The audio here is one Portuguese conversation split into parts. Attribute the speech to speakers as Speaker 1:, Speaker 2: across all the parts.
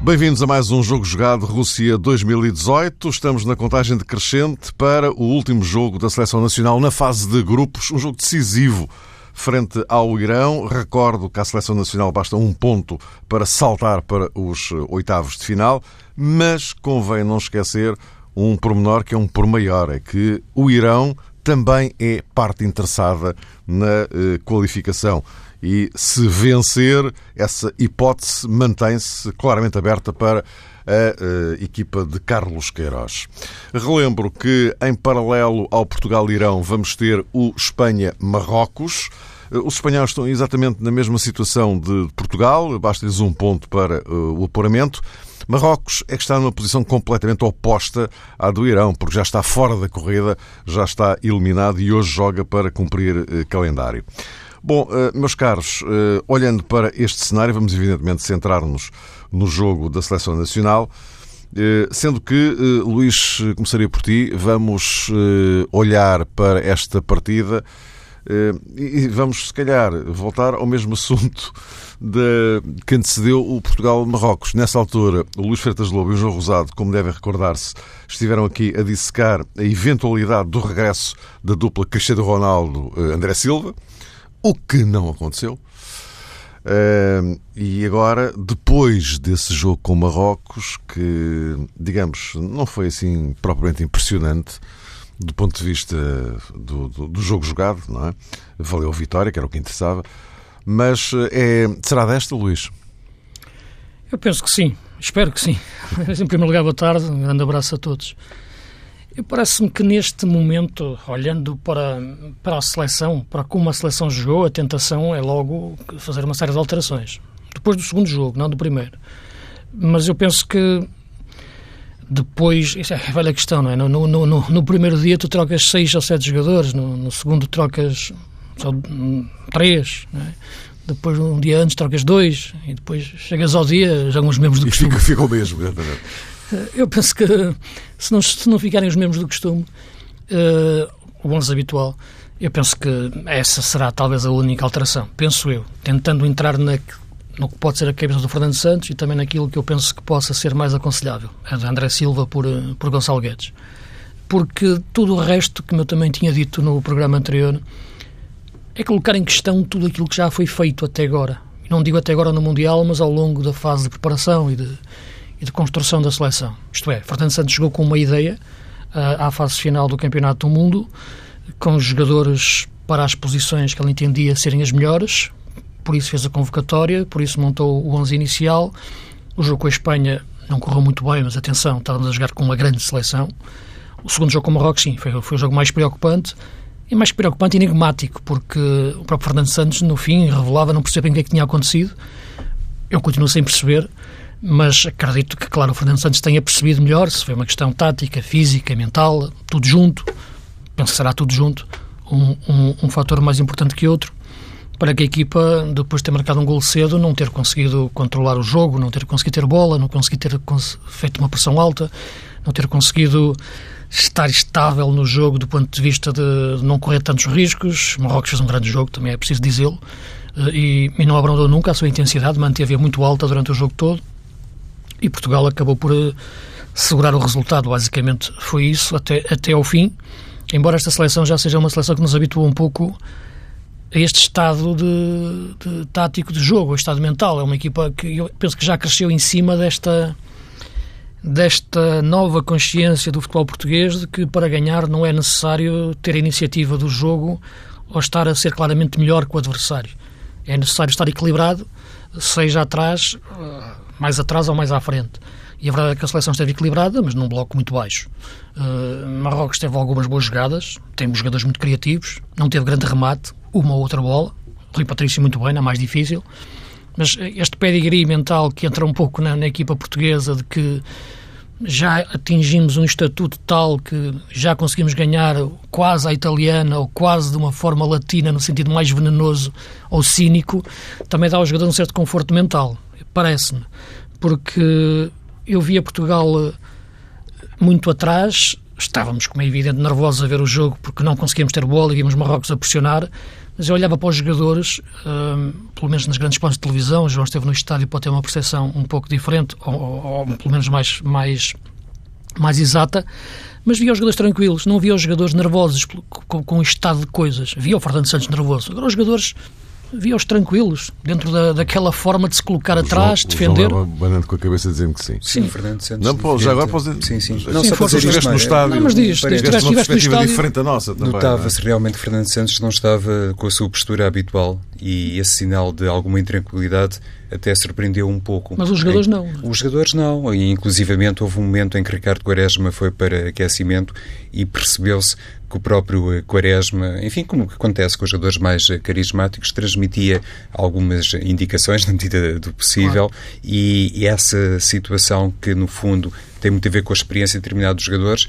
Speaker 1: Bem-vindos a mais um jogo jogado Rússia 2018. Estamos na contagem decrescente para o último jogo da Seleção Nacional na fase de grupos, um jogo decisivo frente ao Irão. Recordo que à Seleção Nacional basta um ponto para saltar para os oitavos de final, mas convém não esquecer um pormenor que é um por maior, é que o Irão também é parte interessada na eh, qualificação e se vencer, essa hipótese mantém-se claramente aberta para a equipa de Carlos Queiroz. Relembro que, em paralelo ao Portugal-Irão, vamos ter o Espanha-Marrocos. Os espanhóis estão exatamente na mesma situação de Portugal, basta-lhes um ponto para eh, o apuramento. Marrocos é que está numa posição completamente oposta à do Irão, porque já está fora da corrida, já está eliminado e hoje joga para cumprir eh, calendário. Bom, eh, meus caros, eh, olhando para este cenário, vamos evidentemente centrar-nos no jogo da Seleção Nacional. Eh, sendo que, Luís, começaria por ti, vamos olhar para esta partida e vamos, se calhar, voltar ao mesmo assunto de, que antecedeu o Portugal-Marrocos. Nessa altura, o Luís Freitas Lobo e o João Rosado, como devem recordar-se, estiveram aqui a dissecar a eventualidade do regresso da dupla Cristiano Ronaldo-André Silva o que não aconteceu. Uh, e agora, depois desse jogo com Marrocos, que, digamos, não foi assim propriamente impressionante do ponto de vista do, do, do jogo jogado, não é? Valeu a vitória, que era o que interessava. Mas é, será desta, Luís?
Speaker 2: Eu penso que sim, espero que sim. em primeiro lugar, boa tarde, um grande abraço a todos. Parece-me que neste momento, olhando para, para a seleção, para como a seleção jogou, a tentação é logo fazer uma série de alterações. Depois do segundo jogo, não do primeiro. Mas eu penso que depois, isso é a velha questão, não é? No, no, no, no, primeiro dia tu trocas seis ou sete jogadores, no, no segundo trocas só três, é? depois um dia antes trocas dois, e depois chegas ao dia, jogam os mesmos do costume.
Speaker 1: E fica, fica o mesmo, exatamente.
Speaker 2: Eh, eu penso que se não, se não ficarem os mesmos do costume, uh, o 11 habitual, eu penso que essa será talvez a única alteração, penso eu, tentando entrar na, no que pode ser a cabeça do Fernando Santos e também naquilo que eu penso que possa ser mais aconselhável, a de André Silva por, eh, por Gonçalo Guedes. Porque tudo o resto, como eu também tinha dito no programa anterior, é colocar em questão tudo aquilo que já foi feito até agora. Não digo até agora no Mundial, mas ao longo da fase de preparação e de, e de construção da seleção. Isto é, Fernando Santos chegou com uma ideia uh, à fase final do Campeonato do Mundo, com jogadores para as posições que ele entendia serem as melhores, por isso fez a convocatória, por isso montou o 11 inicial. O jogo com a Espanha não correu muito bem, mas atenção, estávamos a jogar com uma grande seleção. O segundo jogo com o Marrocos, sim, foi, foi o jogo mais preocupante. E mais preocupante e enigmático, porque o próprio Fernando Santos, no fim, revelava não perceber bem o que é que tinha acontecido. Eu continuo sem perceber mas acredito que, claro, o Fernando Santos tenha percebido melhor se foi uma questão tática, física, mental, tudo junto. Penso que será tudo junto, um, um, um fator mais importante que outro, para que a equipa, depois de ter marcado um gol cedo, não ter conseguido controlar o jogo, não ter conseguido ter bola, não conseguir ter feito uma pressão alta, não ter conseguido estar estável no jogo do ponto de vista de não correr tantos riscos. Marrocos fez um grande jogo, também é preciso dizê-lo, eh, e, e não abrandou nunca a sua intensidade, manteve-a muito alta durante o jogo todo e Portugal acabou por uh, segurar o resultado. Basicamente foi isso até, até ao fim. Embora esta seleção já seja uma seleção que nos habitua um pouco a este estado de, de tático de jogo, o estado mental. É uma equipa que eu penso que já cresceu em cima desta desta nova consciência do futebol português de que para ganhar não é necessário ter a iniciativa do jogo ou estar a ser claramente melhor que o adversário. É necessário estar equilibrado, seja atrás mais atrás ou mais à frente. E a verdade é que a seleção esteve equilibrada, mas num bloco muito baixo. Uh, Marrocos teve algumas boas jogadas, tem jogadores muito criativos, não teve grande remate, uma ou outra bola. Rui Patrício muito bem, na mais difícil. Mas este pedigree mental que entra um pouco na, na equipa portuguesa de que já atingimos um estatuto tal que já conseguimos ganhar quase à italiana ou quase de uma forma latina, no sentido mais venenoso ou cínico, também dá ao jogador um certo conforto mental, parece-me. Porque eu via Portugal eh, muito atrás, estávamos, como é evidente, nervosos a ver o jogo porque não conseguíamos ter bola e víamos Marrocos a pressionar, mas eu olhava para os jogadores, um, pelo menos nas grandes pontes de televisão, o João esteve no estádio pode ter uma percepção um pouco diferente, ou, ou, pelo menos mais, mais, mais exata, mas via os jogadores tranquilos, não via os jogadores nervosos com, com estado de coisas. Via o Fernando Santos nervoso. Agora os jogadores via-os tranquilos, dentro da, daquela forma de se colocar atrás,
Speaker 1: João,
Speaker 2: defender.
Speaker 1: João com a cabeça dizendo que sim.
Speaker 3: Sim, sim. Fernando Santos.
Speaker 1: Não, pô, já agora posso
Speaker 3: dizer. Sim, sim.
Speaker 1: Não, sim, só dizer estiveste no estádio.
Speaker 2: Não, mas diz, diz,
Speaker 1: tiveste, uma perspectiva diferente da nossa também.
Speaker 3: Notava-se é? realmente que Fernando Santos não estava com a sua postura habitual e esse sinal de alguma intranquilidade até surpreendeu um pouco.
Speaker 2: Mas os jogadores não.
Speaker 3: Os jogadores não. E, inclusivamente, houve um momento em que Ricardo Quaresma foi para aquecimento e percebeu-se que o próprio Quaresma, enfim, como acontece com os jogadores mais carismáticos, transmitia algumas indicações na medida do possível claro. e, e essa situação que, no fundo, tem muito a ver com a experiência de determinados jogadores,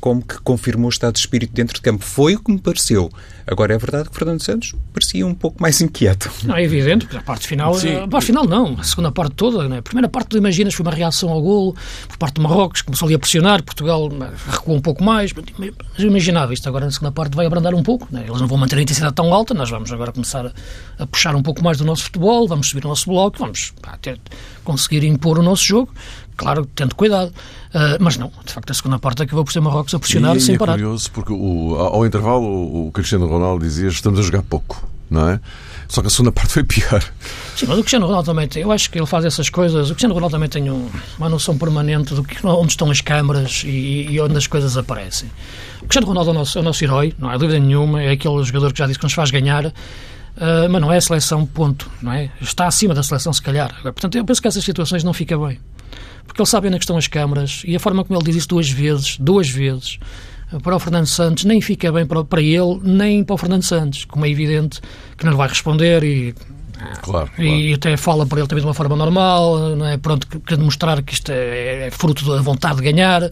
Speaker 3: como que confirmou o estado de espírito dentro de campo. Foi o que me pareceu. Agora, é verdade que Fernando Santos parecia um pouco mais inquieto.
Speaker 2: Não, é evidente, porque a parte final... Sim. A parte final não, a segunda parte toda. Né? A primeira parte, tu imaginas, foi uma reação ao golo por parte de Marrocos, começou ali a pressionar, Portugal recuou um pouco mais. Mas eu imaginava isto. Agora, na segunda parte, vai abrandar um pouco. Né? Eles não vão manter a intensidade tão alta, nós vamos agora começar a, a puxar um pouco mais do nosso futebol, vamos subir o nosso bloco, vamos pá, ter, conseguir impor o nosso jogo claro, tendo cuidado. Uh, mas não, de facto, a segunda parte acabou por ser Marrocos a pressionar
Speaker 1: e,
Speaker 2: sem
Speaker 1: e é
Speaker 2: parar.
Speaker 1: É curioso, porque o, ao intervalo o Cristiano Ronaldo dizia estamos a jogar pouco, não é? Só que a segunda parte foi pior.
Speaker 2: Sim, mas o Cristiano Ronaldo também tem, eu acho que ele faz essas coisas. O Cristiano Ronaldo também tem um, uma noção permanente do que, onde estão as câmaras e, e onde as coisas aparecem. O Cristiano Ronaldo é o nosso, é o nosso herói, não há dúvida nenhuma, é aquele jogador que já disse que nos faz ganhar. Uh, mas não é a seleção, ponto, não é? Está acima da seleção, se calhar. Portanto, eu penso que essas situações não fica bem porque ele sabe onde é estão as câmaras e a forma como ele diz isso duas vezes, duas vezes, para o Fernando Santos, nem fica bem para, para ele, nem para o Fernando Santos, como é evidente que não lhe vai responder e
Speaker 1: Claro, claro.
Speaker 2: E até fala para ele também de uma forma normal, não é? Pronto, querendo mostrar que isto é, é fruto da vontade de ganhar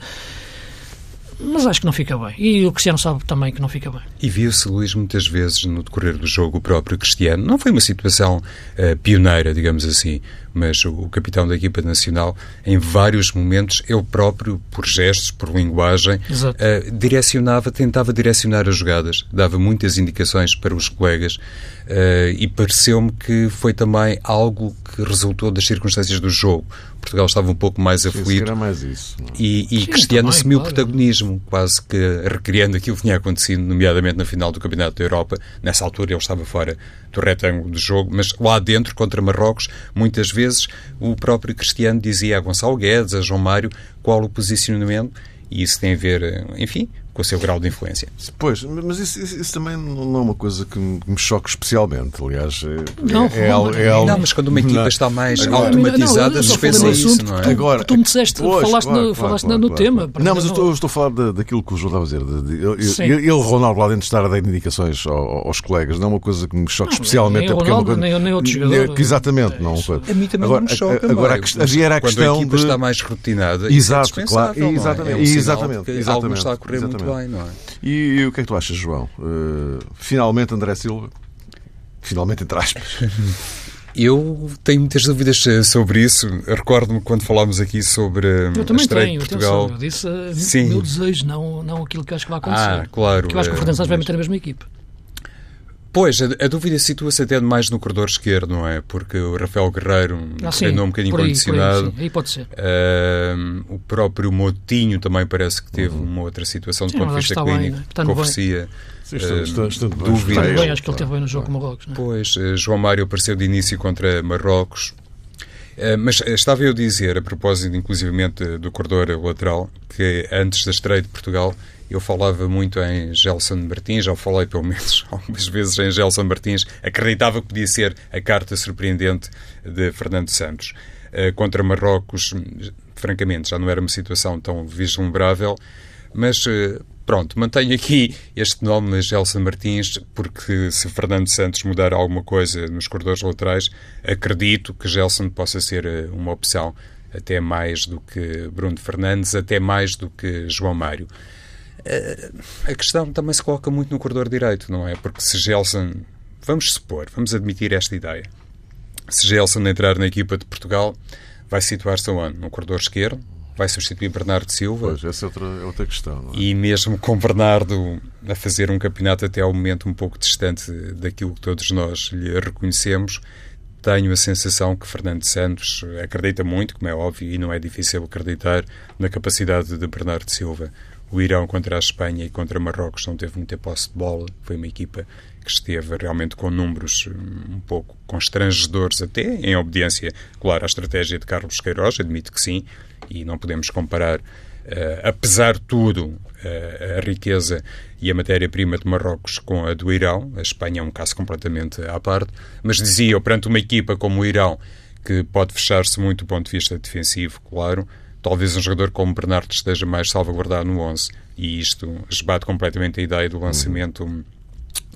Speaker 2: mas acho que não fica bem. E o Cristiano sabe também que não fica bem.
Speaker 3: E viu-se, Luís, muitas vezes no decorrer do jogo o próprio Cristiano. Não foi uma situação uh, pioneira, digamos assim, mas o, o, capitão da equipa nacional, em vários momentos, ele próprio, por gestos, por linguagem, uh, direcionava, tentava direcionar as jogadas, dava muitas indicações para os colegas uh, e pareceu-me que foi também algo que resultou das circunstâncias do jogo. Portugal estava um pouco mais aflito.
Speaker 1: mais isso.
Speaker 3: E, e Sim, Cristiano também, assumiu claro. protagonismo, quase que recriando aquilo que tinha acontecido, nomeadamente na final do Campeonato da Europa. Nessa altura ele estava fora do retângulo do jogo, mas lá dentro, contra Marrocos, muitas vezes o próprio Cristiano dizia a Gonçalo Guedes, a João Mário, qual o posicionamento, e isso tem a ver, enfim, com o seu grau de influência.
Speaker 1: Pois, mas isso, isso, isso também não é uma coisa que me, choque especialmente, aliás.
Speaker 2: É, não,
Speaker 3: é, algo, é algo... não, mas quando uma equipa não. está mais agora, automatizada, dispensa isso, não é?
Speaker 2: Tu, agora, tu me disseste, pois, falaste, claro, no, claro, falaste claro, no tema.
Speaker 1: Não, mas eu estou, eu estou a falar daquilo que o João estava a dizer. ele, ele, Ronaldo, lá dentro, estar a dar indicações aos, colegas, não é uma coisa que me choque especialmente.
Speaker 2: Nem, é Ronaldo,
Speaker 1: é uma
Speaker 2: nem, nem outro jogador.
Speaker 1: Exatamente, não.
Speaker 3: A mim também não me choca. Agora,
Speaker 1: havia a questão.
Speaker 3: Quando a equipa está mais rotinada,
Speaker 1: Exato, claro.
Speaker 3: Exatamente. Algo está a correr muito bem, não é?
Speaker 1: E, e, o que é que tu achas, João? Uh, finalmente André Silva? Finalmente, entre aspas.
Speaker 3: Eu tenho muitas dúvidas eh, sobre isso. Recordo-me quando falámos aqui sobre eh,
Speaker 2: eu também
Speaker 3: a estreia
Speaker 2: tenho,
Speaker 3: de Portugal.
Speaker 2: Atenção, eu disse Sim. o meu desejo, não, não aquilo que acho que vai acontecer.
Speaker 3: Ah, claro.
Speaker 2: Porque eu acho que o Fernando Santos vai meter a mesma equipe.
Speaker 3: Pois, a, a dúvida situa-se até mais no corredor esquerdo, não é? Porque o Rafael Guerreiro ah, treinou um bocadinho aí, condicionado.
Speaker 2: Aí, aí, pode ser.
Speaker 3: Uh, o próprio Motinho também parece que teve uhum. uma outra situação do ponto de vista clínico bem, né? que oferecia
Speaker 1: uh,
Speaker 3: dúvidas.
Speaker 2: Bem, acho que ele teve bem no jogo com Marrocos. Não é?
Speaker 3: Pois, uh, João Mário apareceu de início contra Marrocos. Uh, mas estava eu a dizer, a propósito inclusivamente do corredor lateral, que antes da estreia de Portugal eu falava muito em Gelson Martins, já falei pelo menos algumas vezes em Gelson Martins, acreditava que podia ser a carta surpreendente de Fernando Santos. Uh, contra Marrocos, francamente, já não era uma situação tão vislumbrável, mas uh, pronto, mantenho aqui este nome, Gelson Martins, porque se Fernando Santos mudar alguma coisa nos corredores laterais, acredito que Gelson possa ser uh, uma opção até mais do que Bruno Fernandes, até mais do que João Mário. Eh, a questão também se coloca muito no corredor direito, não é? Porque se Gelson, vamos supor, vamos admitir esta ideia, se Gelson entrar na equipa de Portugal, vai situar-se onde? No corredor esquerdo? Vai substituir Bernardo Silva?
Speaker 1: Pois, essa é outra, é outra questão. É?
Speaker 3: E mesmo com Bernardo a fazer um campeonato até ao momento um pouco distante daquilo que todos nós lhe reconhecemos, tenho a sensação que Fernando Santos acredita muito, como é óbvio, e não é difícil acreditar na capacidade de Bernardo Silva. O Irão contra a Espanha e contra Marrocos não teve muita posse de bola, foi uma equipa que esteve realmente com números hum, um pouco constrangedores, até em obediência, claro, à estratégia de Carlos Queiroz, admito que sim, e não podemos comparar, uh, apesar de tudo, uh, a riqueza e a matéria-prima de Marrocos com a do Irão. A Espanha é um caso completamente à parte, mas dizia perante uma equipa como o Irão, que pode fechar-se muito do ponto de vista defensivo, claro, talvez um jogador como Bernardo esteja mais salvaguardado no 11. E isto esbate completamente a ideia do lançamento. Uhum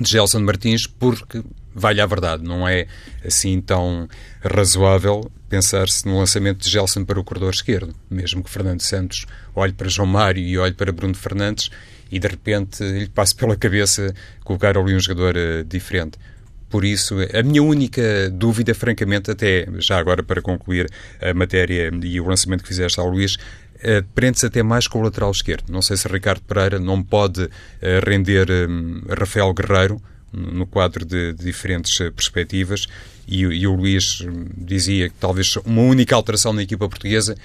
Speaker 3: de Gelson Martins, porque, vale a verdade, não é assim tão razoável pensar-se no lançamento de Gelson para o corredor esquerdo, mesmo que Fernando Santos olhe para João Mário e olhe para Bruno Fernandes e de repente lhe passe pela cabeça colocar ali um jogador uh, diferente. Por isso, a minha única dúvida, francamente, até já agora para concluir a matéria e o lançamento que fizeste ao Luís, uh, prende-se até mais com o lateral esquerdo. Não sei se Ricardo Pereira não pode uh, render um, Rafael Guerreiro no quadro de, diferentes uh, perspectivas e, e, o Luís hum, dizia que talvez uma única alteração na equipa portuguesa.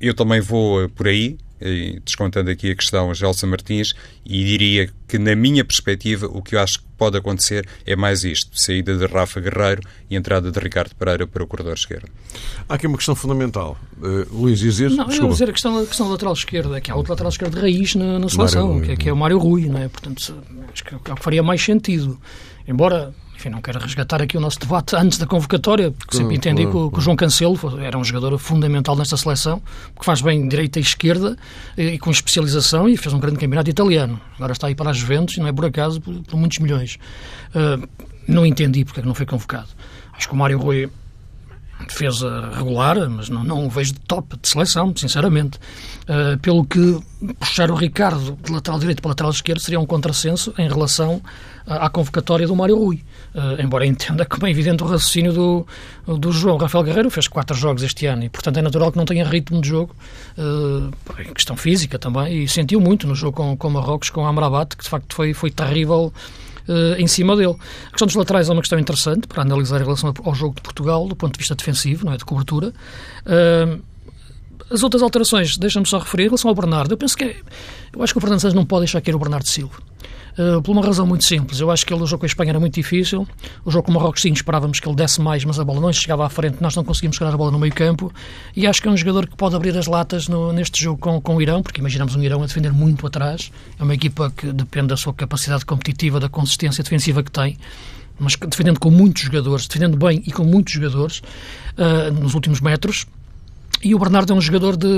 Speaker 3: Eu também vou por aí, descontando aqui a questão a Gelson Martins, e diria que, na minha perspectiva, o que eu acho que pode acontecer é mais isto: saída de Rafa Guerreiro e entrada de Ricardo Pereira para o corredor esquerdo.
Speaker 1: Há aqui uma questão fundamental. Uh, Luís, dizer.
Speaker 2: Não, eu dizer a questão, a questão do lateral esquerdo, é que há outro lateral esquerdo de raiz na, na seleção, que é, que é o Mário Rui, não é? Portanto, acho que é o que faria mais sentido. Embora enfim, não quero resgatar aqui o nosso debate antes da convocatória, porque sempre entendi que, o, que o João Cancelo era um jogador fundamental nesta seleção, que faz bem direita e esquerda, e, com especialização, e fez um grande campeonato italiano. Agora está aí para as Juventus, e não é por acaso, por, por muitos milhões. Uh, não entendi porque é que não foi convocado. Acho que o Mário Rui defesa regular, mas não, não o vejo de top de seleção, sinceramente. Uh, pelo que puxar o Ricardo de lateral direito para lateral esquerdo seria um contrassenso em relação à, à convocatória do Mário Rui. Uh, embora entenda como é evidente o raciocínio do, do João Rafael Guerreiro, fez quatro jogos este ano e, portanto, é natural que não tenha ritmo de jogo, uh, questão física também, e sentiu muito no jogo com, com Marrocos, com Amrabat, que de facto foi, foi terrível uh, em cima dele. A questão dos laterais é uma questão interessante para analisar em relação ao jogo de Portugal, do ponto de vista defensivo, não é, de cobertura. Uh, as outras alterações, deixa-me só referir, em relação ao Bernardo, eu penso que é, eu acho que o Fernando Santos não pode deixar cair o Bernardo Silva. Uh, por uma razão muito simples. Eu acho que ele, o jogo com a Espanha era muito difícil. O jogo com o Marrocos, sim, esperávamos que ele desse mais, mas a bola não chegava à frente, nós não conseguimos chegar a bola no meio campo. E acho que é um jogador que pode abrir as latas no, neste jogo com, com o Irão, porque imaginamos um Irão a defender muito atrás. É uma equipa que depende da sua capacidade competitiva, da consistência defensiva que tem mas defendendo com muitos jogadores, defendendo bem e com muitos jogadores uh, nos últimos metros. E o Bernardo é um jogador de,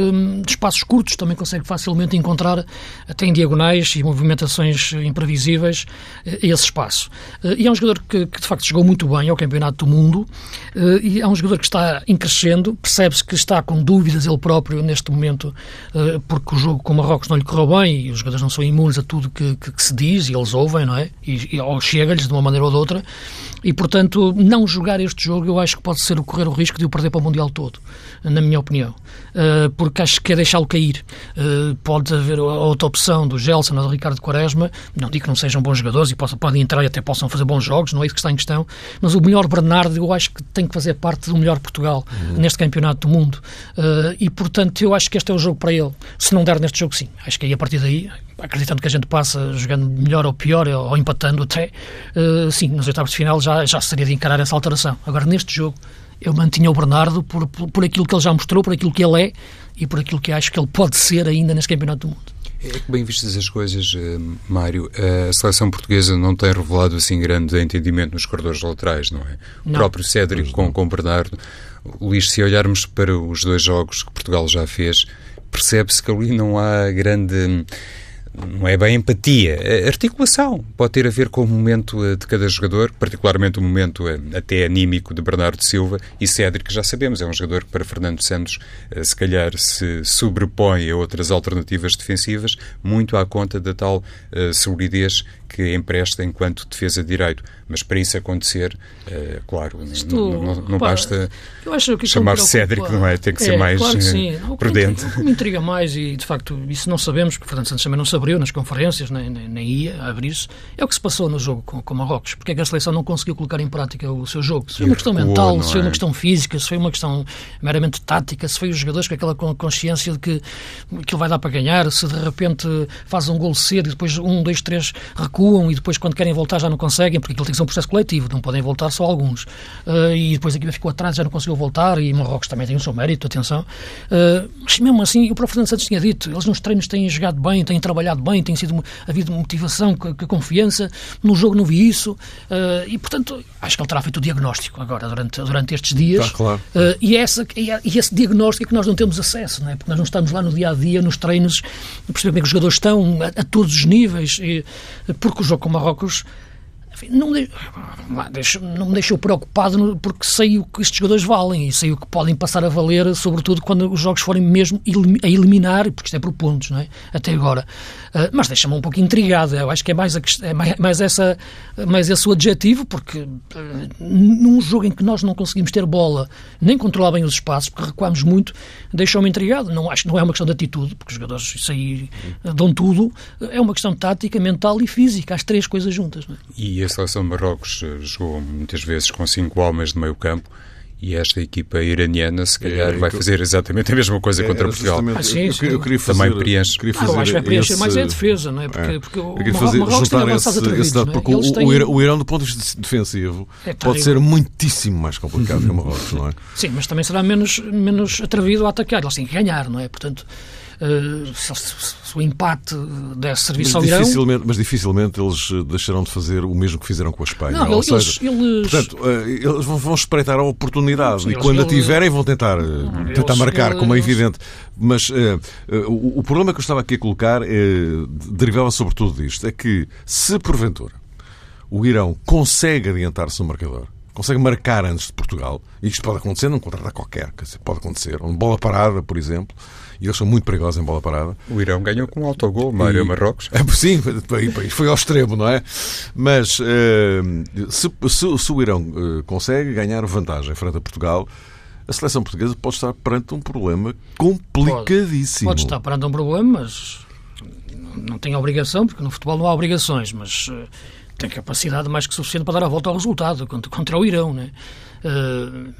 Speaker 2: de, espaços curtos, também consegue facilmente encontrar, até em diagonais e movimentações imprevisíveis, eh, esse espaço. Eh, e é um jogador que, que, de facto chegou muito bem ao Campeonato do Mundo eh, e é um jogador que está em crescendo, percebe-se que está com dúvidas ele próprio neste momento, porque o jogo com o Marrocos não lhe correu bem e os jogadores não são imunes a tudo que, que, que se diz e eles ouvem, não é? E, e ou chega-lhes de uma maneira ou de outra. E, portanto, não jogar este jogo eu acho que pode ser correr o risco de o perder para o Mundial todo, na minha opinião. Uh, porque acho que é deixá-lo cair. Uh, pode haver outra opção do Gelson ou do Ricardo Quaresma, não digo que não sejam bons jogadores e possam, podem entrar e até possam fazer bons jogos, não é isso que está em questão, mas o melhor Bernardo eu acho que tem que fazer parte do melhor Portugal uhum. neste campeonato do mundo. Uh, e, portanto, eu acho que este é o jogo para ele. Se não der neste jogo, sim. Acho que aí, a partir daí, acreditando que a gente passa jogando melhor ou pior, ou empatando até, uh, sim, nos oitavos de final já, já seria de encarar essa alteração. Agora, neste jogo, eu mantinha o Bernardo por, por, por, aquilo que ele já mostrou, por aquilo que ele é e por aquilo que acho que ele pode ser ainda neste Campeonato do Mundo.
Speaker 3: É que bem vistas as coisas, uh, Mário, a seleção portuguesa não tem revelado assim grande entendimento nos corredores laterais, não é? O não. próprio Cédric com, com Bernardo. Luís, se olharmos para os dois jogos que Portugal já fez, percebe-se que ali não há grande não é bem empatia, articulação. Pode ter a ver com o momento eh, de cada jogador, particularmente o momento eh, até anímico de Bernardo Silva e Cédric, que já sabemos, é um jogador que para Fernando Santos eh, se calhar se sobrepõe a outras alternativas defensivas, muito à conta da tal solidez que empresta enquanto defesa de direito. Mas para isso acontecer, uh, claro, Isto, não, não, não basta chamar Cédric, não é? Tem que é, ser mais claro que prudente.
Speaker 2: O que me intriga mais, e de facto isso não sabemos, porque Fernando Santos também não se abriu nas conferências, nem, nem, nem ia abrir-se, é o que se passou no jogo com, com Marrocos. Porque é que a seleção não conseguiu colocar em prática o seu jogo? Se foi uma questão mental, se foi uma é? questão física, se foi uma questão meramente tática, se foi os jogadores com aquela consciência de que aquilo vai dar para ganhar, se de repente faz um gol cedo e depois um, dois, três recuam e depois quando querem voltar já não conseguem, porque aquilo tem que ser um processo coletivo, não podem voltar só alguns. Uh, e depois a equipa ficou atrás, já não conseguiu voltar e Marrocos também tem o seu mérito, atenção. Uh, mas mesmo assim, o próprio Fernando Santos tinha dito, eles nos treinos têm jogado bem, têm trabalhado bem, tem sido havido motivação, confiança, no jogo não vi isso uh, e portanto acho que ele terá feito o diagnóstico agora durante, durante estes dias
Speaker 1: tá, claro.
Speaker 2: e, essa, e esse diagnóstico é que nós não temos acesso, não é? porque nós não estamos lá no dia a dia, nos treinos, perceber como é que os jogadores estão a, a todos os níveis, e, porque o jogo com Marrocos não me, deixou, não me deixou preocupado porque sei o que estes jogadores valem e sei o que podem passar a valer, sobretudo quando os jogos forem mesmo a eliminar, porque isto é por pontos, não é? Até agora. Uh, mas deixa-me um pouco intrigado. Eu acho que é mais, a, é mais, essa, mais esse o adjetivo, porque uh, num jogo em que nós não conseguimos ter bola, nem controlar bem os espaços, porque recuamos muito, deixou-me intrigado. Não, acho não é uma questão de atitude, porque os jogadores isso aí dão tudo. É uma questão tática, mental e física, as três coisas juntas. Não é?
Speaker 3: A seleção de Marrocos eh, jogou muitas vezes com cinco homens de meio campo e esta equipa iraniana, se calhar, é, vai fazer exatamente a mesma coisa é, contra Portugal.
Speaker 2: Ah, sim, sim.
Speaker 1: Eu, queria fazer,
Speaker 3: Também preenche.
Speaker 1: Queria fazer ah,
Speaker 2: eu acho que vai preencher mais é a defesa, não é? Porque, é. porque
Speaker 1: o, fazer,
Speaker 2: Marrocos
Speaker 1: juntar esse, esse dado, porque o, têm... o, Irão, do ponto de vista defensivo, é pode ser muitíssimo mais complicado que o Marrocos, não é?
Speaker 2: Sim, mas também será menos, menos atrevido a atacar. Eles têm que ganhar, não é? Portanto, uh, se, se, o empate desse serviço
Speaker 1: mas
Speaker 2: ao
Speaker 1: Irão... Mas dificilmente eles eh, deixarão de fazer o mesmo que fizeram com a Espanha.
Speaker 2: Não,
Speaker 1: Ou
Speaker 2: eles,
Speaker 1: seja,
Speaker 2: eles...
Speaker 1: Portanto, uh, eles vão espreitar a oportunidade Sim, e quando a tiverem vão tentar, uh, tentar marcar, como é evidente. Mas o, o, problema que eu estava aqui a colocar derivava sobretudo disto. É que se porventura o Irão consegue adiantar-se no marcador consegue marcar antes de Portugal, e isto pode acontecer num contrato qualquer, pode acontecer, uma bola parada, por exemplo, e eles são muito perigosos em bola parada.
Speaker 3: O Irão ganhou com um autogol, Mário Marrocos.
Speaker 1: É, sim, foi ao extremo, não é? Mas uh, se, se, se, o Irão uh, consegue ganhar vantagem frente a Portugal, a seleção portuguesa pode estar perante um problema complicadíssimo.
Speaker 2: Pode, pode estar perante um problema, mas não tem obrigação, porque no futebol não há obrigações, mas uh, tem capacidade mais que suficiente para dar a volta ao resultado contra, contra o Irão, né? Uh,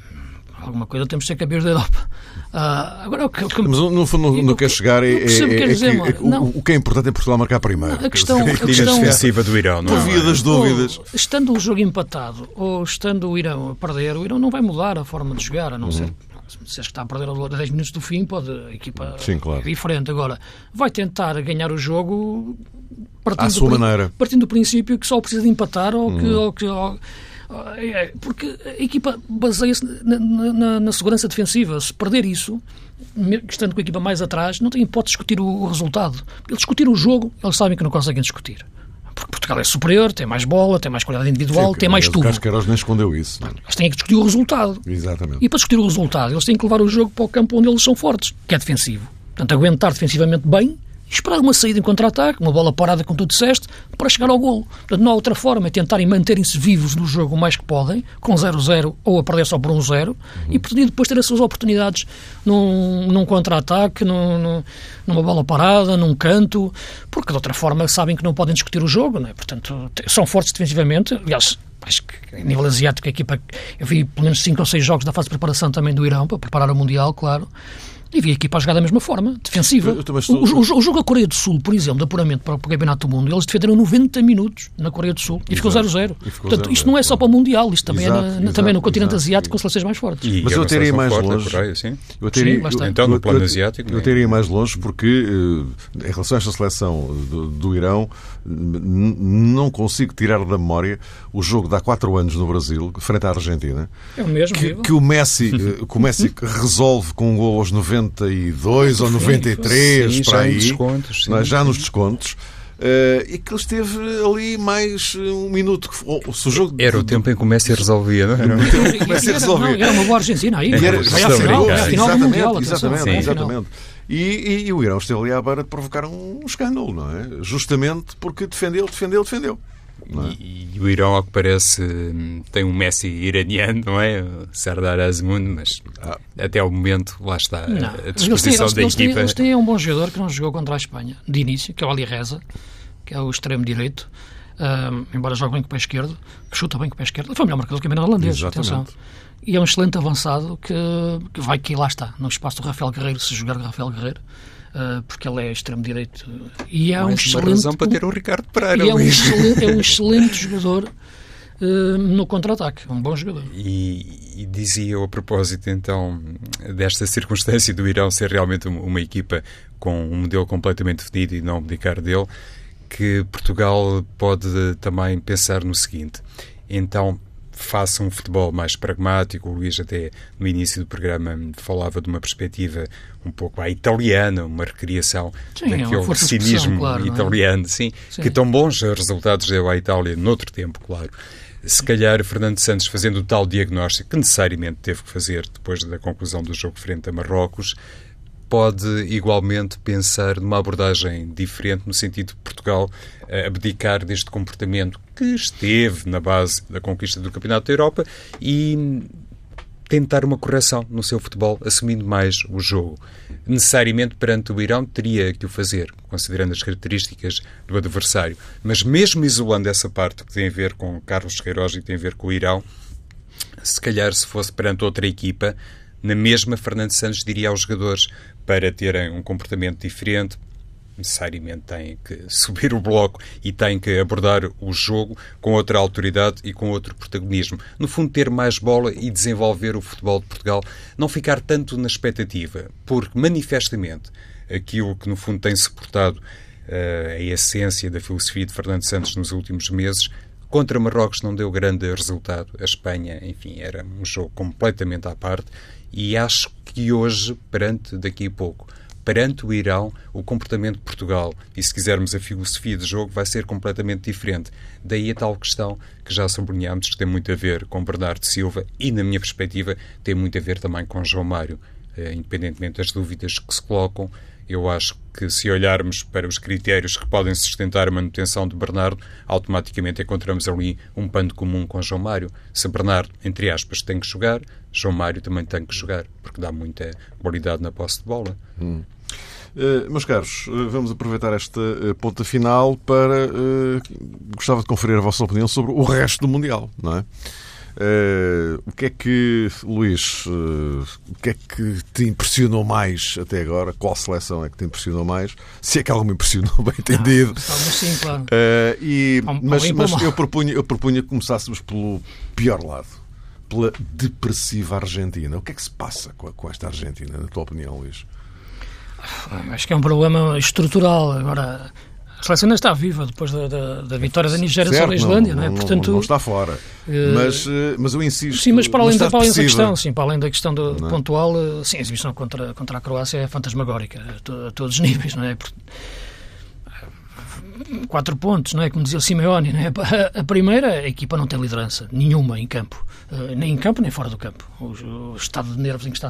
Speaker 2: alguma coisa temos de ser campeões da Europa. Uh, agora, o que, o que,
Speaker 1: Mas no fundo, no, no quer chegar é, é, é, dizer, que, é o, o, que é importante é Portugal marcar primeiro.
Speaker 2: Não, a questão, a
Speaker 3: questão defensiva do Irão, não
Speaker 1: é? Por via das dúvidas.
Speaker 2: Ou, estando o jogo empatado ou estando o Irão a perder, o Irão não vai mudar a forma de jogar, a não uhum. ser se que está a perder a 10 minutos do fim, pode a equipa
Speaker 1: Sim, claro. é
Speaker 2: diferente. Agora, vai tentar ganhar o jogo partindo,
Speaker 1: à sua do, maneira.
Speaker 2: partindo do princípio que só precisa de empatar ou que, uhum. ou que ou, é, porque a equipa baseia-se na, na, na, segurança defensiva. Se perder isso, estando com a equipa mais atrás, não tem hipótese de discutir o, o resultado. Eles discutiram o jogo, eles sabem que não conseguem discutir. Porque Portugal é superior, tem mais bola, tem mais qualidade individual, Sim, tem mais tudo.
Speaker 1: Casqueiros nem escondeu isso.
Speaker 2: Não. Eles têm que discutir o resultado.
Speaker 1: Exatamente.
Speaker 2: E para discutir o resultado, eles têm que levar o jogo para o campo onde eles são fortes, que é defensivo. Portanto, aguentar defensivamente bem esperar uma saída em contra-ataque, uma bola parada, como tu disseste, para chegar ao golo. Portanto, não há outra forma, é tentarem manterem-se vivos no jogo o mais que podem, com 0-0 ou a perder só por 1-0, um uhum. e depois ter as suas oportunidades num, num contra-ataque, num, numa bola parada, num canto, porque de outra forma sabem que não podem discutir o jogo, não é? portanto, são fortes defensivamente, aliás, acho que a nível asiático a equipa, eu vi pelo menos 5 ou 6 jogos da fase de preparação também do Irão, para preparar o Mundial, claro, e vi a equipa a jogar da mesma forma, defensiva. Estou... O, o, o, jogo da Coreia do Sul, por exemplo, de apuramento para o Campeonato do Mundo, eles defenderam 90 minutos na Coreia do Sul e ficou 0-0. Portanto, 0 isto não é só para o Mundial, isto também exato, é na, exato, também no continente exato, asiático com seleções mais fortes.
Speaker 3: E,
Speaker 1: Mas eu teria mais longe.
Speaker 3: Coreia, sim?
Speaker 1: Eu teria,
Speaker 3: sim, então, no plano asiático.
Speaker 1: Eu, eu teria mais longe porque, eh, em relação a esta seleção do, do Irão, não consigo tirar da memória o jogo de há 4 anos no Brasil, frente à Argentina.
Speaker 2: É o mesmo,
Speaker 1: que, que o Messi, eh, que o Messi resolve com um gol aos 90 92 ou 93,
Speaker 3: sim,
Speaker 1: para
Speaker 3: já
Speaker 1: aí,
Speaker 3: descontos, sim,
Speaker 1: é? já
Speaker 3: sim.
Speaker 1: nos descontos. Uh, e que ele esteve ali mais um minuto. Oh, se o jogo
Speaker 3: era o tempo em que o Messi resolvia, não era?
Speaker 2: E, e era, não, era uma boa Argentina aí.
Speaker 1: Era,
Speaker 2: vai à final, vai à final do
Speaker 1: exatamente,
Speaker 2: Mundial.
Speaker 1: exatamente,
Speaker 2: atenção,
Speaker 1: exatamente. E, e, e, o Irão esteve ali à beira de provocar um escândalo, não é? Justamente porque defendeu, defendeu, defendeu. É?
Speaker 3: E, e, o Irão, ao que parece, tem um Messi iraniano, não é? Sardar Azmoun, mas ah. até ao momento, lá está,
Speaker 2: não.
Speaker 3: a disposição
Speaker 2: eles têm,
Speaker 3: da
Speaker 2: eles
Speaker 3: equipa.
Speaker 2: Têm, eles têm um bom jogador que não jogou contra a Espanha, de início, que é o Ali Reza, que é o extremo direito, um, embora jogue bem com o pé esquerdo, que chuta bem com o pé esquerdo. Foi o melhor marcador que é holandês, atenção. E é um excelente avançado que, que vai que lá está, no espaço do Rafael Guerreiro, se jogar o Rafael Guerreiro. Uh, porque ele é extremo-direito. E é
Speaker 3: Mais
Speaker 2: um excelente
Speaker 3: razão para ter o Ricardo Pereira
Speaker 2: e é um, excelente, é um excelente jogador uh, no contra-ataque, um bom jogador.
Speaker 3: E, e, dizia eu a propósito então desta circunstância do Irão ser realmente uma, uma equipa com um modelo completamente definido e não abdicar dele que Portugal pode também pensar no seguinte. Então faça um futebol mais pragmático. O Luís até no início do programa falava de uma perspectiva um pouco à italiana, uma recriação
Speaker 2: sim,
Speaker 3: daquele
Speaker 2: é
Speaker 3: cinismo
Speaker 2: claro,
Speaker 3: italiano,
Speaker 2: é?
Speaker 3: sim,
Speaker 2: sim,
Speaker 3: que tão bons resultados deu à Itália noutro tempo, claro. Se calhar Fernando Santos fazendo o tal diagnóstico que necessariamente teve que fazer depois da conclusão do jogo frente a Marrocos, pode igualmente pensar numa abordagem diferente no sentido de Portugal abdicar deste comportamento que esteve na base da conquista do Campeonato da Europa e tentar uma correção no seu futebol, assumindo mais o jogo. Necessariamente perante o Irão teria que o fazer, considerando as características do adversário. Mas mesmo isolando essa parte que tem a ver com Carlos Queiroz e tem a ver com o Irão, se calhar se fosse perante outra equipa, na mesma Fernando Santos diria aos jogadores para terem um comportamento diferente, necessariamente têm que subir o bloco e têm que abordar o jogo com outra autoridade e com outro protagonismo. No fundo, ter mais bola e desenvolver o futebol de Portugal, não ficar tanto na expectativa, porque manifestamente aquilo que no fundo tem suportado uh, a essência da filosofia de Fernando Santos nos últimos meses Contra Marrocos não deu grande resultado. A Espanha, enfim, era um jogo completamente à parte. E acho que hoje, perante daqui a pouco, perante o Irão, o comportamento de Portugal e, se quisermos, a filosofia de jogo vai ser completamente diferente. Daí a tal questão que já sublinhámos, que tem muito a ver com Bernardo Silva e, na minha perspectiva, tem muito a ver também com João Mário. Uh, independentemente das dúvidas que se colocam, eu acho que se olharmos para os critérios que podem sustentar a manutenção de Bernardo, automaticamente encontramos ali um pano comum com João Mário. Se Bernardo, entre aspas, tem que jogar, João Mário também tem que jogar, porque dá muita qualidade na posse de bola.
Speaker 1: Hum. Uh, meus caros, uh, vamos aproveitar esta uh, ponta final para. gostava de conferir a vossa opinião sobre o resto do Mundial, não é? Uh, o que é que, Luís, uh, o que é que te impressionou mais até agora? Qual seleção é que te impressionou mais? Se é que alguma impressionou, bem entendido.
Speaker 2: Não, sim, claro.
Speaker 1: Uh, e, mas mas eu, propunha, eu propunha que começássemos pelo pior lado, pela depressiva Argentina. O que é que se passa com, com esta Argentina, na tua opinião, Luís?
Speaker 2: Acho que é um problema estrutural. Agora, a seleção ainda está viva depois da, da, da vitória da Nigéria sobre a Islândia, não, não, é?
Speaker 1: Portanto, não está fora. Uh, mas, mas eu insisto.
Speaker 2: Sim, mas para além, da, para além da questão, sim, para além da questão do, pontual, sim, a exibição contra, contra a Croácia é fantasmagórica a, a todos os níveis, não é? Quatro pontos, não é? Como dizia o Simeone, é? A primeira, a equipa não tem liderança nenhuma em campo, nem em campo nem fora do campo. O, estado de nervos em que está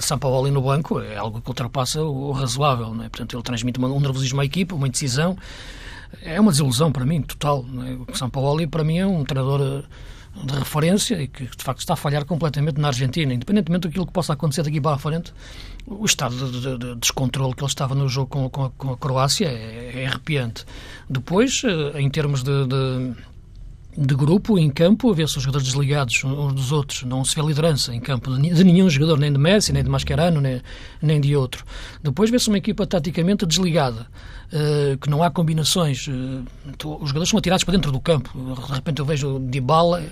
Speaker 2: São Paulo no banco é algo que ultrapassa o razoável, não é? Portanto, ele transmite um nervosismo à equipa, uma indecisão. É uma desilusão para mim, total. É? O São Paulo, para mim, é um treinador de referência e que de facto está a falhar completamente na Argentina, independentemente daquilo que possa acontecer daqui para a frente, o estado de, de, de descontrole que ele estava no jogo com, com, com a Croácia é, é, arrepiante. Depois, eh, em termos de, de de grupo em campo, a ver se os jogadores desligados uns dos outros, não se vê liderança em campo de nenhum jogador, nem de Messi, nem de Mascherano, nem, nem de outro. Depois vê-se uma equipa taticamente desligada, uh, que não há combinações, uh, os jogadores são atirados para dentro do campo. De repente eu vejo Dybala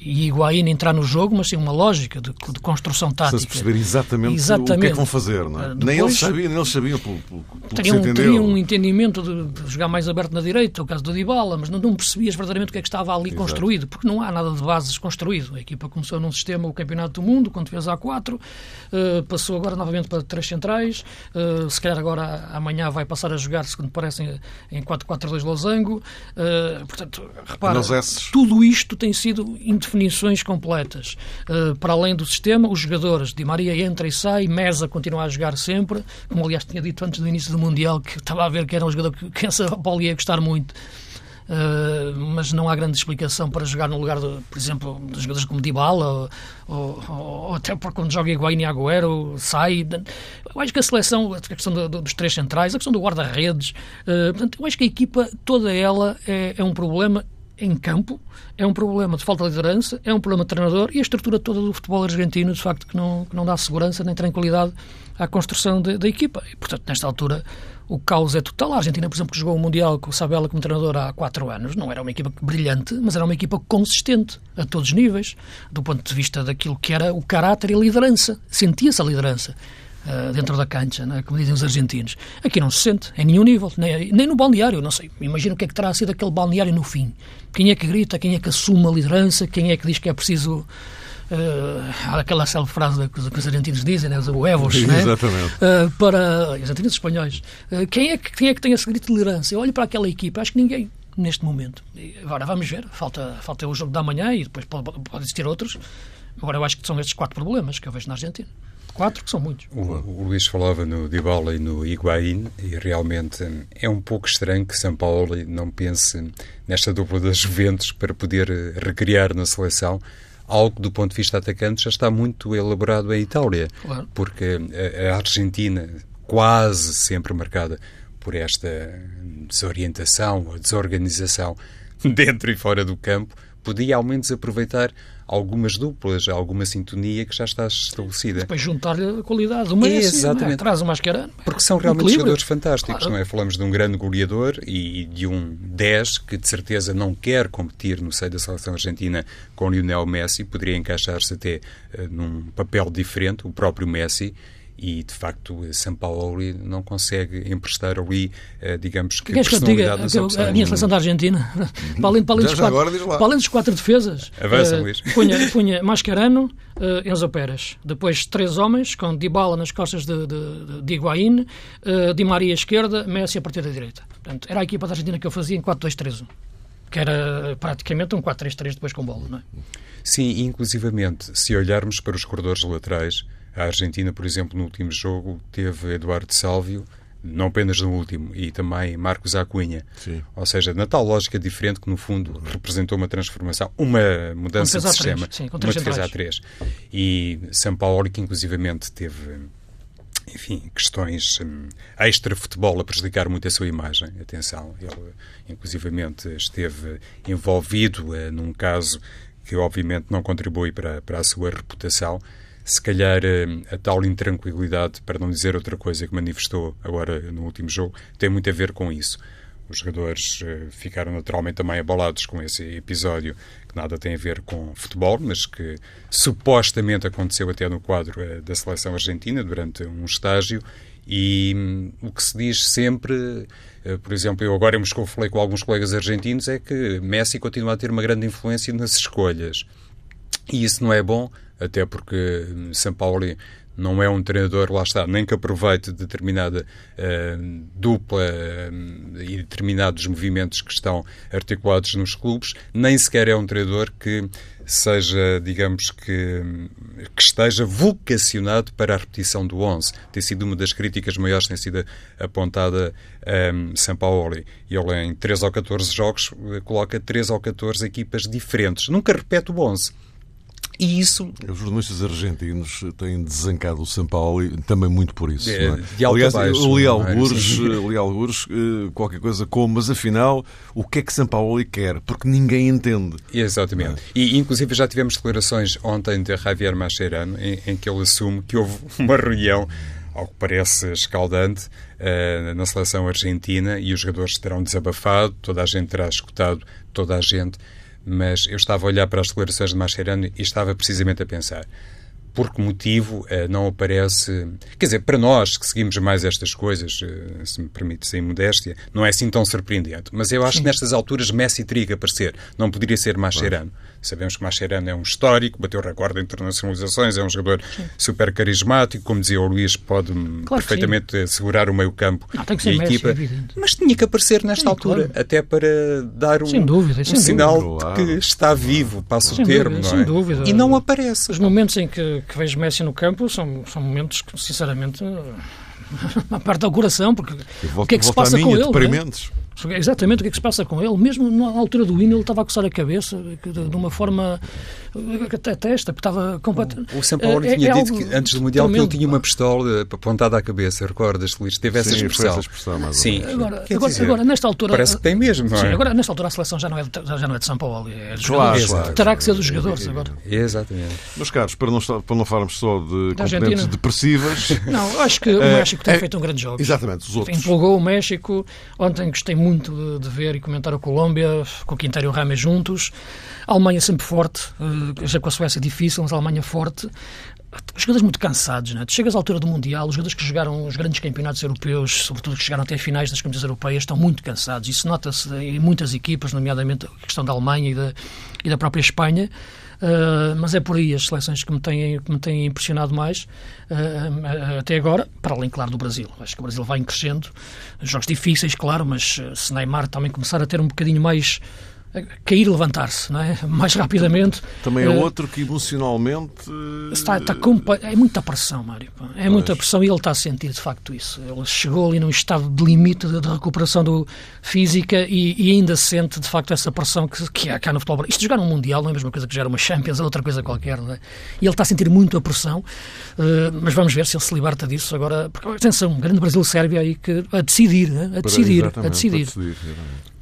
Speaker 2: e Higuaín entrar no jogo, mas sim uma lógica de, de construção tática.
Speaker 1: Sem perceber exatamente, exatamente, o que é que vão fazer, não é? Depois, nem eles sabiam, nem eles sabiam pelo, pelo, pelo teriam,
Speaker 2: que teriam um entendimento de, de, jogar mais aberto na direita, o caso do Dybala, mas não, não percebias verdadeiramente o que é que estava ali Exato. construído, porque não há nada de bases construído. A equipa começou num sistema, o Campeonato do Mundo, quando fez A4, uh, passou agora novamente para três centrais, uh, se calhar agora amanhã vai passar a jogar, segundo parece, em 4-4-2 Losango. Uh, portanto, repara, tudo isto tem sido indefinições completas. Uh, para além do sistema, os jogadores, Di Maria entra e sai, Mesa continua a jogar sempre, como aliás tinha dito antes do início do Mundial, que estava a ver que era um jogador que, que essa bola ia gostar muito. Uh, mas não há grande explicação para jogar no lugar, de, por exemplo, de jogadores como Dybala ou, ou, ou até para quando joga Higuaín e Agüero, sai. Eu acho que a seleção, a questão do, do, dos três centrais, a questão do guarda-redes, uh, portanto, eu acho que a equipa, toda ela, é, é um problema em campo, é um problema de falta de liderança, é um problema de treinador e a estrutura toda do futebol argentino, de facto, que não, que não dá segurança nem tranquilidade à construção da equipa. E, portanto, nesta altura, o caos é total. A Argentina, por exemplo, que jogou o Mundial com o Sabella como treinador há quatro anos, não era uma equipa brilhante, mas era uma equipa consistente a todos os níveis, do ponto de vista daquilo que era o caráter e a liderança. Sentia-se a liderança. Uh, dentro da cancha, né, como dizem os argentinos. Aqui não se sente, em nenhum nível, nem, nem no balneário, não sei. Imagino o que é que terá sido aquele balneário no fim. Quem é que grita, quem é que assume a liderança, quem é que diz que é preciso uh, aquela célebre frase que, que os argentinos dizem, né, os huevos, né?
Speaker 1: Exatamente.
Speaker 2: Uh, para os argentinos espanhóis. Uh, quem, é que, quem é que tem esse grito de liderança? Eu olho para aquela equipa, acho que ninguém neste momento. Agora vamos ver, falta, falta o jogo da manhã e depois pode, pode existir outros. Agora eu acho que são estes quatro problemas que eu vejo na Argentina. Quatro, que são muitos.
Speaker 3: O, o Luís falava no Dybala e no Higuaín e realmente é um pouco estranho que São Paulo não pense nesta dupla das Juventus para poder recriar na seleção algo do ponto de vista atacante já está muito elaborado em Itália, claro. porque a, Argentina, quase sempre marcada por esta desorientação ou desorganização dentro e fora do campo, podia ao menos aproveitar algumas duplas, alguma sintonia que já está estabelecida.
Speaker 2: Depois juntar-lhe a qualidade. Uma é Exatamente. É? Traz o Mascherano.
Speaker 3: Porque são realmente jogadores fantásticos, claro. não é? Falamos de um grande goleador e de um 10 que de certeza não quer competir no seio da seleção argentina com Lionel Messi, poderia encaixar-se até uh, num papel diferente, o próprio Messi, e de facto São Paulo não consegue emprestar ali, eh, digamos que,
Speaker 2: Queres personalidade que eu diga, a, a minha seleção da Argentina, para além, para além, dos, quatro, para além dos quatro defesas,
Speaker 3: Avança, uh,
Speaker 2: Luís. Punha, punha Mascherano, uh, Enzo Pérez, depois três homens, com Dybala nas costas de, de, de Higuaín, uh, Di Maria à esquerda, Messi a partir da direita. Portanto, era a equipa da Argentina que eu fazia em 4-2-3-1 que era praticamente um 4-3-3 depois com bola, não é?
Speaker 3: Sim, inclusivamente, se olharmos para os corredores laterais, a Argentina, por exemplo, no último jogo teve Eduardo Sálvio, não apenas no último, e também Marcos Acunha.
Speaker 1: Sim.
Speaker 3: Ou seja, na tal lógica diferente que, no fundo, representou uma transformação, uma mudança de sistema,
Speaker 2: sim,
Speaker 3: uma defesa a três. E São Paulo, que inclusivamente teve enfim, questões um, extra-futebol a prejudicar muito a sua imagem. Atenção, ele inclusivamente esteve envolvido uh, num caso que obviamente não contribui para, para a sua reputação, se calhar eh, a tal intranquilidade, para não dizer outra coisa que manifestou agora no último jogo, tem muito a ver com isso. Os jogadores eh, ficaram naturalmente também abalados com esse episódio que nada tem a ver com futebol, mas que supostamente aconteceu até no quadro eh, da seleção argentina durante um estágio e hum, o que se diz sempre, por exemplo, eu agora em Moscou falei com alguns colegas argentinos, é que Messi continua a ter uma grande influência nas escolhas. E isso não é bom, até porque hum, São Paulo não é um treinador, lá está, nem que aproveite determinada uh, dupla uh, e determinados movimentos que estão articulados nos clubes, nem sequer é um treinador que seja, digamos que, que esteja vocacionado para a repetição do 11. Tem sido uma das críticas maiores que tem sido apontada a um, São Paulo. E ele em 3 ou 14 jogos eh, coloca 3 ou 14 equipas diferentes. Nunca repete o 11 e isso.
Speaker 1: Os jornalistas argentinos têm desancado o São Paulo também muito por isso. É,
Speaker 3: é? De Aliás, baixo,
Speaker 1: eu li alguns, li alguns qualquer coisa como, mas afinal, o que é que São Paulo quer? Porque ninguém entende.
Speaker 3: Exatamente. É? E inclusive já tivemos declarações ontem de Javier Mascherano em, em que ele assume que houve uma reunião ao que parece escaldante, uh, na seleção argentina e os jogadores terão desabafado, toda a gente terá escutado toda a gente mas eu estava a olhar para as declarações de Mascherano e estava precisamente a pensar por que motivo uh, não aparece. Quer dizer, para nós que seguimos mais estas coisas, uh, se me permite sem modéstia, não é assim tão surpreendente. Mas eu acho Sim. que nestas alturas Messi teria que aparecer. Não poderia ser Mascherano. Claro. Sabemos que Mascherano é um histórico, bateu recorde de internacionalizações, é um jogador Sim. super carismático, como dizia o Luís, pode claro perfeitamente sim. segurar o meio-campo e a Messi, equipa. É mas tinha que aparecer nesta sim, altura, claro. até para dar um,
Speaker 2: dúvida,
Speaker 3: um sinal dúvida. de que está vivo, passa o termo, dúvida, não é?
Speaker 2: Dúvida.
Speaker 3: E não aparece.
Speaker 2: Os momentos em que, que vejo Messi no campo são, são momentos que, sinceramente, a parte do coração, porque
Speaker 1: volto,
Speaker 2: o que é que se passa com ele?
Speaker 1: Deprimentes.
Speaker 2: Exatamente o que é que se passa com ele. Mesmo na altura do hino, ele estava a coçar a cabeça de uma forma testa, porque estava completamente.
Speaker 3: O Paulo é, tinha é dito que antes do Mundial que ele tinha uma pistola apontada à cabeça. Recordas-te, Luís? Teve essa
Speaker 1: sim,
Speaker 3: expressão.
Speaker 1: Essa expressão
Speaker 2: sim. Agora, agora, agora, nesta altura.
Speaker 3: Parece que tem mesmo, não é?
Speaker 2: Sim, agora, nesta altura, a seleção já não é de, já não é de São Paulo. É dos
Speaker 1: claro, claro,
Speaker 2: Terá que ser dos jogadores agora.
Speaker 3: Exatamente.
Speaker 1: Meus caros, para não, para não falarmos só de da componentes Argentina. depressivas.
Speaker 2: Não, acho que o eh, México tem é, feito um grande jogo.
Speaker 1: Exatamente, os outros.
Speaker 2: Empolgou o México. Ontem gostei muito de, de ver e comentar a Colômbia, com o Quinteiro e o Rames juntos. A Alemanha sempre forte, eh, já com a Suécia difícil, mas a Alemanha forte. Os jogadores muito cansados, né? chegas à altura do Mundial, os jogadores que jogaram os grandes campeonatos europeus, sobretudo que chegaram até finais das competições europeias, estão muito cansados. Isso nota-se em muitas equipas, nomeadamente a questão da Alemanha e da, e da própria Espanha. Uh, mas é por aí as seleções que me têm, que me têm impressionado mais uh, até agora, para além, claro, do Brasil. Acho que o Brasil vai crescendo. Jogos difíceis, claro, mas se Neymar também começar a ter um bocadinho mais cair e levantar-se, não é? Mais rapidamente.
Speaker 1: Também é outro que emocionalmente.
Speaker 2: Está, está com, é muita pressão, Mário. É pois. muita pressão e ele está a sentir de facto isso. Ele chegou ali num estado de limite de, de recuperação do, física e, e, ainda sente de facto essa pressão que, que há cá no futebol. Isto de jogar um Mundial não é a mesma coisa que jogar uma Champions, é outra coisa qualquer, não é? E ele está a sentir muito a pressão, uh, mas vamos ver se ele se liberta disso agora. Porque, atenção, um grande Brasil-Sérvia aí que, a decidir, a decidir, a decidir. decidir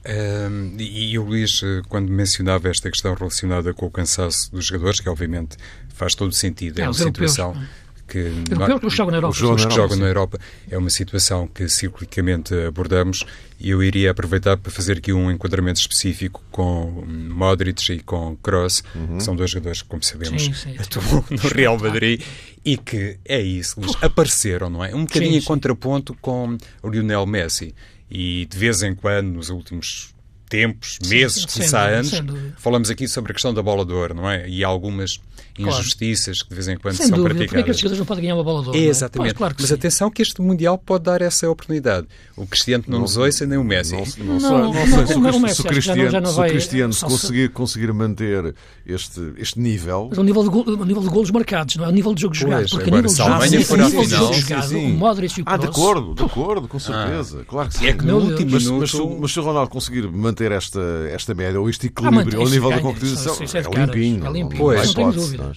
Speaker 3: um, e, e o Luís, eh, quando mencionava esta questão relacionada com o cansaço dos jogadores, que obviamente faz todo sentido, é, é uma situação europeus. que,
Speaker 2: europeus que jogam na Europa,
Speaker 3: os que jogam na Europa é uma situação que ciclicamente abordamos e eu iria aproveitar para fazer aqui um enquadramento específico com Modric e com Kroos, uhum. que são dois jogadores que, como sabemos, sim, sim, atuam no Real Madrid e que é isso, Luís, apareceram, não é? Um bocadinho em contraponto com o Lionel Messi e de vez em quando, nos últimos tempos, meses, sim, quiçá anos, falamos aqui sobre a questão da bola de ouro, não é? E algumas injustiças claro. que de vez em quando
Speaker 2: Sem
Speaker 3: são
Speaker 2: dúvida.
Speaker 3: praticadas.
Speaker 2: Porque é que estes jogadores não podem ganhar uma bola de ouro?
Speaker 3: É, exatamente. Pois, claro Mas sim. atenção que este Mundial pode dar essa oportunidade. O Cristiano não, não nos ouça, nem o Messi.
Speaker 1: Não, não, não, não sei se, o, se o Cristiano, já não, se o Cristiano conseguir, conseguir manter este, este nível...
Speaker 2: Mas o nível, de gol, o nível de golos marcados, não é? O nível de jogo jogado. Porque
Speaker 3: agora,
Speaker 2: nível de
Speaker 3: jogo,
Speaker 2: for nível de jogo jogado, o Modric e o
Speaker 1: Ah, de acordo, de acordo, com certeza. Ah. Claro que sim.
Speaker 3: É que no último
Speaker 1: minuto... Mas se o Ronaldo conseguir manter esta, esta média ou este equilíbrio ao nível da competição, é limpinho. É limpinho,
Speaker 3: pois,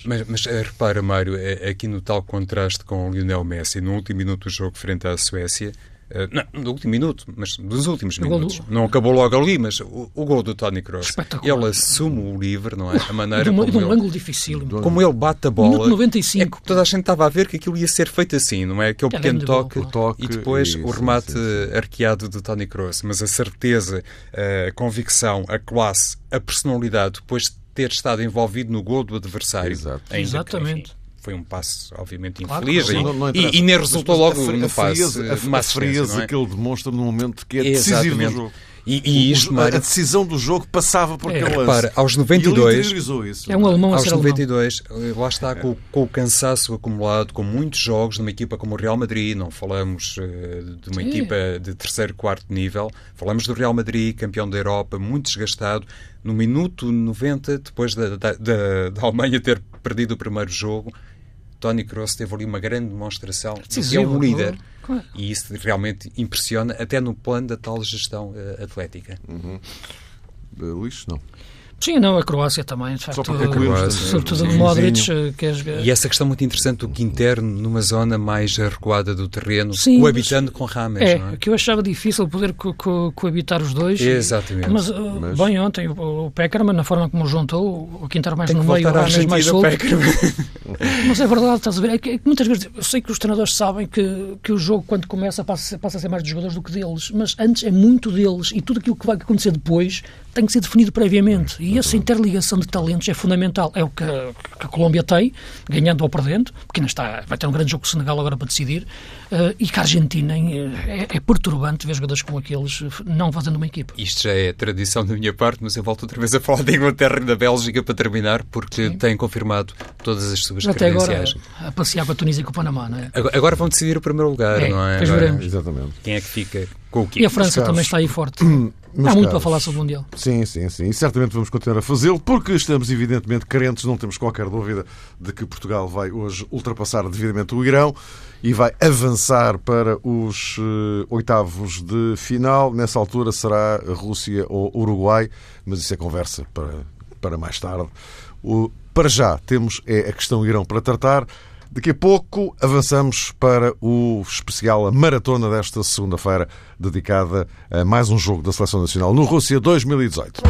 Speaker 3: mas, mas eh, repara, Mário, é, aqui no tal contraste com o Lionel Messi, no último minuto do jogo frente à Suécia, não, no último minuto, mas dos últimos minutos. Do... Não acabou logo ali, mas o, o gol do Tony Kroos. Ele assume o livre, não é? A maneira
Speaker 2: de um,
Speaker 3: como,
Speaker 2: de um
Speaker 3: ele,
Speaker 2: ângulo difícil.
Speaker 3: como ele bate a bola.
Speaker 2: Minuto 95.
Speaker 3: É que toda a gente estava a ver que aquilo ia ser feito assim, não é? Aquele é pequeno toque, toque, e depois isso, o remate sim. arqueado do Tony Kroos. Mas a certeza, a convicção, a classe, a personalidade, depois de ter estado envolvido no gol do adversário.
Speaker 1: Exato.
Speaker 2: Exatamente
Speaker 3: foi um passo, obviamente, infeliz claro, e, não, não e, e, nem resultou logo
Speaker 1: a,
Speaker 3: no passe.
Speaker 1: A, a, a frieza
Speaker 3: é?
Speaker 1: que ele demonstra no momento que é decisivo do jogo.
Speaker 3: E, e isto,
Speaker 1: a decisão do jogo passava por
Speaker 3: é,
Speaker 1: aquele
Speaker 3: repara,
Speaker 1: lance.
Speaker 3: aos 92,
Speaker 2: isso. É um alemão
Speaker 3: aos 92, alemão. lá está com, com, o cansaço acumulado, com muitos jogos numa equipa como o Real Madrid, não falamos uh, de uma Sim. equipa de terceiro, quarto nível, falamos do Real Madrid, campeão da Europa, muito desgastado, no minuto 90, depois da, da, da, da Alemanha ter perdido o primeiro jogo, Tony Kroos teve ali uma grande demonstração de que é um líder. Claro. E isso realmente impressiona, até no plano da tal gestão uh, atlética.
Speaker 1: Uhum. Uh, Luís, não.
Speaker 2: Sim, não, a Croácia também, de facto.
Speaker 1: Só Croácia,
Speaker 2: sobretudo o Modric, eh, é
Speaker 3: E essa questão muito interessante do Quinterno numa zona mais recuada do terreno, Sim, coabitando com Rames,
Speaker 2: é,
Speaker 3: não é?
Speaker 2: que eu achava difícil poder co co coabitar os dois.
Speaker 3: Exatamente.
Speaker 2: Mas, uh, mas... bem, ontem o, o Peckerman, na forma como o juntou, o Quinterno mais no meio, o Rames mais solto. mas é verdade, estás a ver, é que, é que, muitas vezes, eu sei que os treinadores sabem que, que o jogo, quando começa, passa, passa a ser mais dos jogadores do que deles, mas antes é muito deles, e tudo aquilo que vai acontecer depois tem que ser definido previamente. E essa interligação de talentos é fundamental. É o que a, que a Colômbia tem, ganhando ou perdendo, porque ainda está, vai ter um grande jogo com o Senegal agora para decidir, uh, e que a Argentina é, é, perturbante ver jogadores como aqueles não fazendo uma equipa.
Speaker 3: Isto já é tradição da minha parte, mas eu volto outra vez a falar da Inglaterra e da Bélgica para terminar, porque Sim. têm confirmado todas as suas Até credenciais.
Speaker 2: agora a passear com a Tunísia e com o Panamá, não é?
Speaker 3: Agora, agora vão decidir o primeiro lugar,
Speaker 2: é,
Speaker 3: não é?
Speaker 2: Agora, veremos.
Speaker 1: Exatamente.
Speaker 3: Quem é que fica com o quê?
Speaker 2: E a França também está aí forte. Há muito caros, para falar sobre o Mundial.
Speaker 1: Sim, sim, sim. E certamente vamos continuar a fazê-lo, porque estamos evidentemente carentes, não temos qualquer dúvida de que Portugal vai hoje ultrapassar devidamente o Irão e vai avançar para os uh, oitavos de final. Nessa altura será Rússia ou Uruguai, mas isso é conversa para, para mais tarde. O, para já temos é a questão Irão para tratar. Daqui a pouco avançamos para o especial a maratona desta segunda-feira, dedicada a mais um jogo da Seleção Nacional no Rússia 2018.